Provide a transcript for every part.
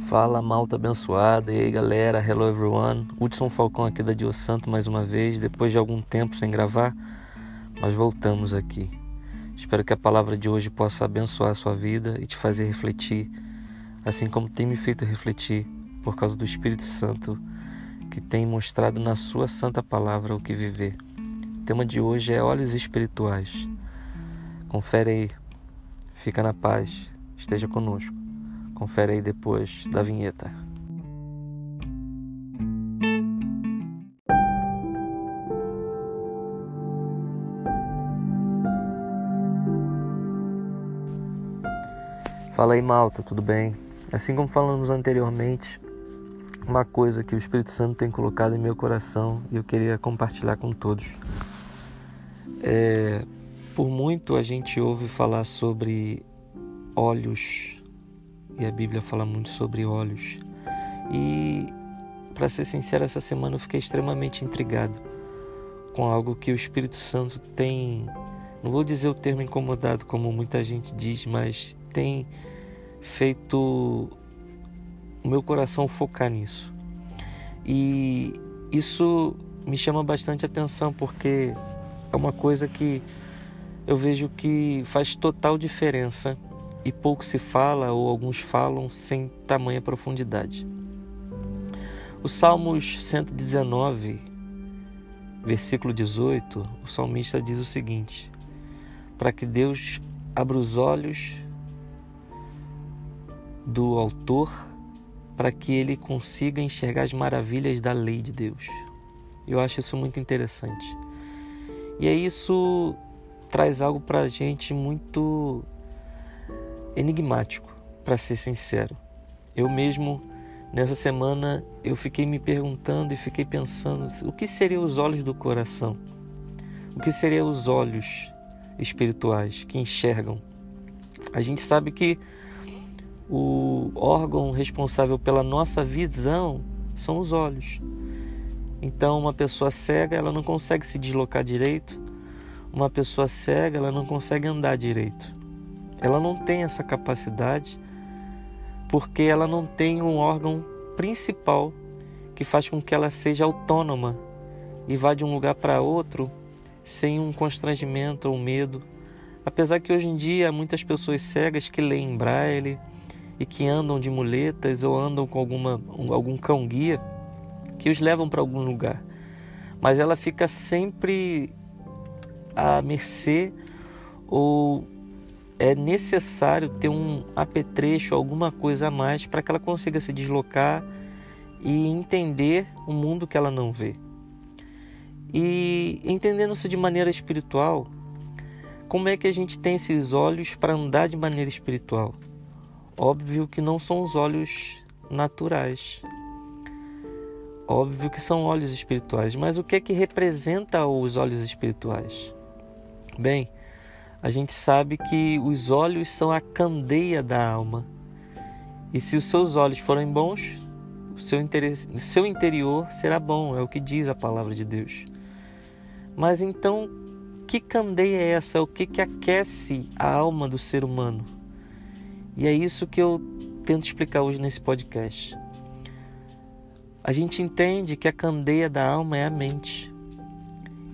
Fala malta abençoada, e aí galera, hello everyone. Hudson Falcão aqui da Dio Santo mais uma vez, depois de algum tempo sem gravar, mas voltamos aqui. Espero que a palavra de hoje possa abençoar a sua vida e te fazer refletir, assim como tem me feito refletir, por causa do Espírito Santo que tem mostrado na sua santa palavra o que viver. O tema de hoje é olhos espirituais. Confere aí, fica na paz, esteja conosco. Confere aí depois da vinheta. Fala aí, malta, tudo bem? Assim como falamos anteriormente, uma coisa que o Espírito Santo tem colocado em meu coração e eu queria compartilhar com todos. É, por muito a gente ouve falar sobre olhos e a Bíblia fala muito sobre olhos. E, para ser sincero, essa semana eu fiquei extremamente intrigado com algo que o Espírito Santo tem, não vou dizer o termo incomodado como muita gente diz, mas tem feito o meu coração focar nisso. E isso me chama bastante atenção porque é uma coisa que eu vejo que faz total diferença e pouco se fala ou alguns falam sem tamanha profundidade. O Salmos 119, versículo 18, o salmista diz o seguinte: Para que Deus abra os olhos do autor, para que ele consiga enxergar as maravilhas da lei de Deus. Eu acho isso muito interessante. E é isso traz algo para a gente muito enigmático, para ser sincero. Eu mesmo nessa semana eu fiquei me perguntando e fiquei pensando o que seriam os olhos do coração? O que seriam os olhos espirituais que enxergam? A gente sabe que o órgão responsável pela nossa visão são os olhos. Então, uma pessoa cega, ela não consegue se deslocar direito. Uma pessoa cega, ela não consegue andar direito. Ela não tem essa capacidade porque ela não tem um órgão principal que faz com que ela seja autônoma e vá de um lugar para outro sem um constrangimento ou medo. Apesar que hoje em dia há muitas pessoas cegas que leem braille e que andam de muletas ou andam com alguma, algum cão guia que os levam para algum lugar. Mas ela fica sempre à mercê ou é necessário ter um apetrecho, alguma coisa a mais para que ela consiga se deslocar e entender o mundo que ela não vê. E entendendo-se de maneira espiritual, como é que a gente tem esses olhos para andar de maneira espiritual? Óbvio que não são os olhos naturais. Óbvio que são olhos espirituais, mas o que é que representa os olhos espirituais? Bem, a gente sabe que os olhos são a candeia da alma. E se os seus olhos forem bons, o seu, seu interior será bom, é o que diz a palavra de Deus. Mas então, que candeia é essa? O que, que aquece a alma do ser humano? E é isso que eu tento explicar hoje nesse podcast. A gente entende que a candeia da alma é a mente.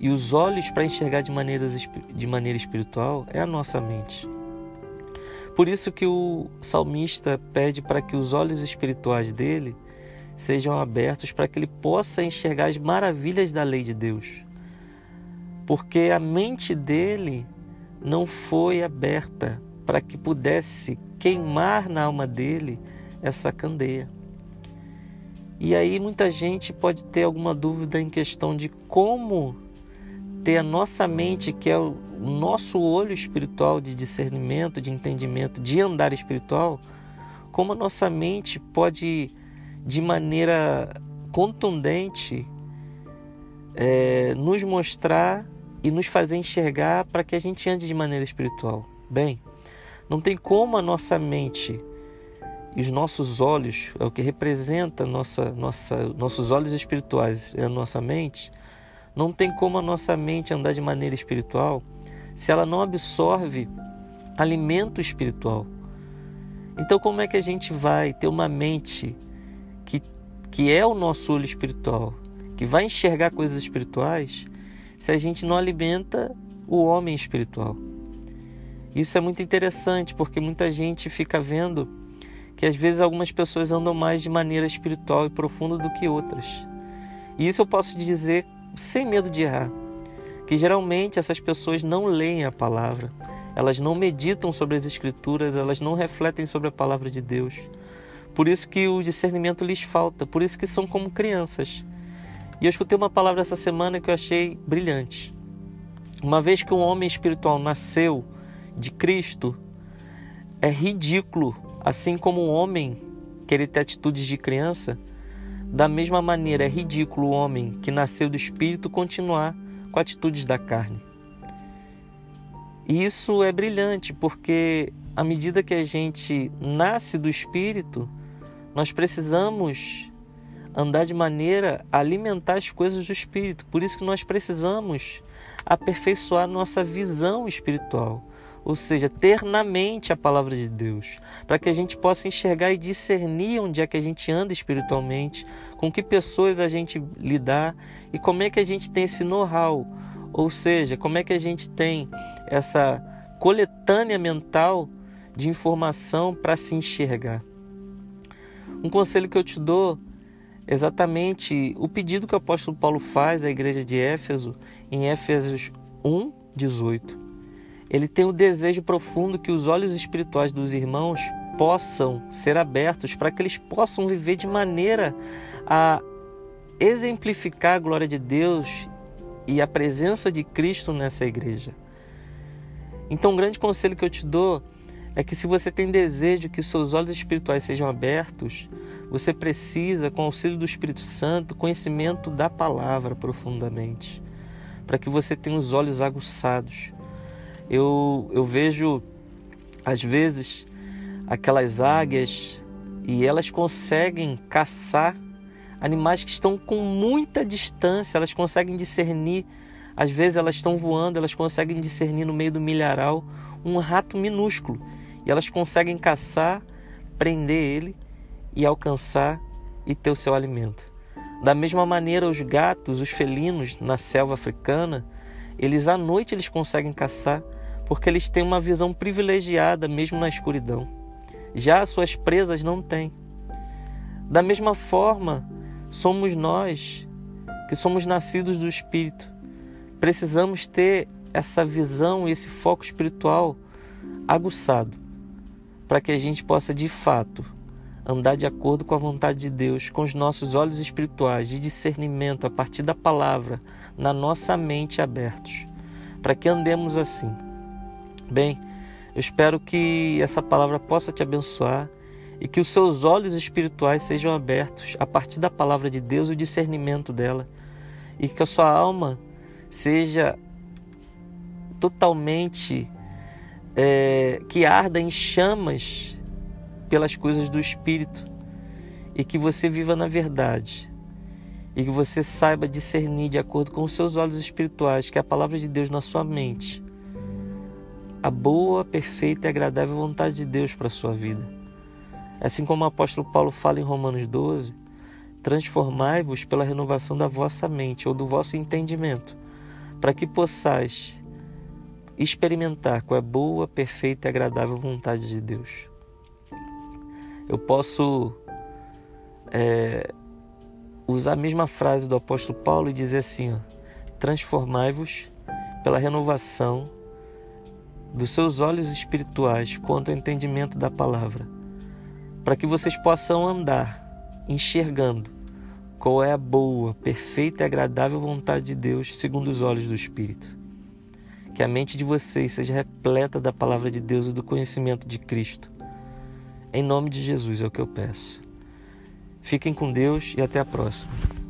E os olhos para enxergar de, maneiras, de maneira espiritual é a nossa mente. Por isso que o salmista pede para que os olhos espirituais dele sejam abertos para que ele possa enxergar as maravilhas da lei de Deus. Porque a mente dele não foi aberta para que pudesse queimar na alma dele essa candeia. E aí muita gente pode ter alguma dúvida em questão de como ter a nossa mente, que é o nosso olho espiritual de discernimento, de entendimento, de andar espiritual, como a nossa mente pode, de maneira contundente, é, nos mostrar e nos fazer enxergar para que a gente ande de maneira espiritual. Bem, não tem como a nossa mente e os nossos olhos, é o que representa nossa, nossa, nossos olhos espirituais, é a nossa mente, não tem como a nossa mente andar de maneira espiritual se ela não absorve alimento espiritual. Então, como é que a gente vai ter uma mente que, que é o nosso olho espiritual, que vai enxergar coisas espirituais, se a gente não alimenta o homem espiritual? Isso é muito interessante porque muita gente fica vendo que às vezes algumas pessoas andam mais de maneira espiritual e profunda do que outras. E isso eu posso dizer sem medo de errar, que geralmente essas pessoas não leem a palavra, elas não meditam sobre as escrituras, elas não refletem sobre a palavra de Deus. Por isso que o discernimento lhes falta, por isso que são como crianças. E eu escutei uma palavra essa semana que eu achei brilhante. Uma vez que um homem espiritual nasceu de Cristo, é ridículo, assim como um homem querer ter atitudes de criança, da mesma maneira é ridículo o homem que nasceu do Espírito continuar com atitudes da carne. E isso é brilhante porque à medida que a gente nasce do espírito, nós precisamos andar de maneira a alimentar as coisas do espírito. Por isso que nós precisamos aperfeiçoar nossa visão espiritual, ou seja, ter na mente a palavra de Deus, para que a gente possa enxergar e discernir onde é que a gente anda espiritualmente, com que pessoas a gente lidar e como é que a gente tem esse know-how ou seja, como é que a gente tem essa coletânea mental de informação para se enxergar? Um conselho que eu te dou exatamente o pedido que o apóstolo Paulo faz à igreja de Éfeso, em Éfesos 1, 18. Ele tem o desejo profundo que os olhos espirituais dos irmãos possam ser abertos para que eles possam viver de maneira a exemplificar a glória de Deus e a presença de Cristo nessa igreja. Então, um grande conselho que eu te dou é que se você tem desejo que seus olhos espirituais sejam abertos, você precisa, com o auxílio do Espírito Santo, conhecimento da palavra profundamente, para que você tenha os olhos aguçados. Eu, eu vejo, às vezes, aquelas águias e elas conseguem caçar animais que estão com muita distância, elas conseguem discernir, às vezes elas estão voando, elas conseguem discernir no meio do milharal um rato minúsculo e elas conseguem caçar, prender ele e alcançar e ter o seu alimento. Da mesma maneira, os gatos, os felinos na selva africana, eles à noite eles conseguem caçar porque eles têm uma visão privilegiada mesmo na escuridão. Já as suas presas não têm. Da mesma forma, somos nós que somos nascidos do Espírito. Precisamos ter essa visão e esse foco espiritual aguçado para que a gente possa de fato andar de acordo com a vontade de Deus, com os nossos olhos espirituais de discernimento a partir da palavra na nossa mente abertos, para que andemos assim. Bem, eu espero que essa palavra possa te abençoar e que os seus olhos espirituais sejam abertos a partir da palavra de Deus e o discernimento dela, e que a sua alma seja totalmente é, que arda em chamas pelas coisas do Espírito. E que você viva na verdade. E que você saiba discernir de acordo com os seus olhos espirituais, que é a palavra de Deus na sua mente, a boa, perfeita e agradável vontade de Deus para a sua vida. Assim como o apóstolo Paulo fala em Romanos 12, transformai-vos pela renovação da vossa mente ou do vosso entendimento, para que possais experimentar qual é a boa, perfeita e agradável vontade de Deus. Eu posso é, usar a mesma frase do apóstolo Paulo e dizer assim: transformai-vos pela renovação dos seus olhos espirituais quanto ao entendimento da palavra para que vocês possam andar enxergando qual é a boa, perfeita e agradável vontade de Deus segundo os olhos do Espírito. Que a mente de vocês seja repleta da palavra de Deus e do conhecimento de Cristo. Em nome de Jesus é o que eu peço. Fiquem com Deus e até a próxima.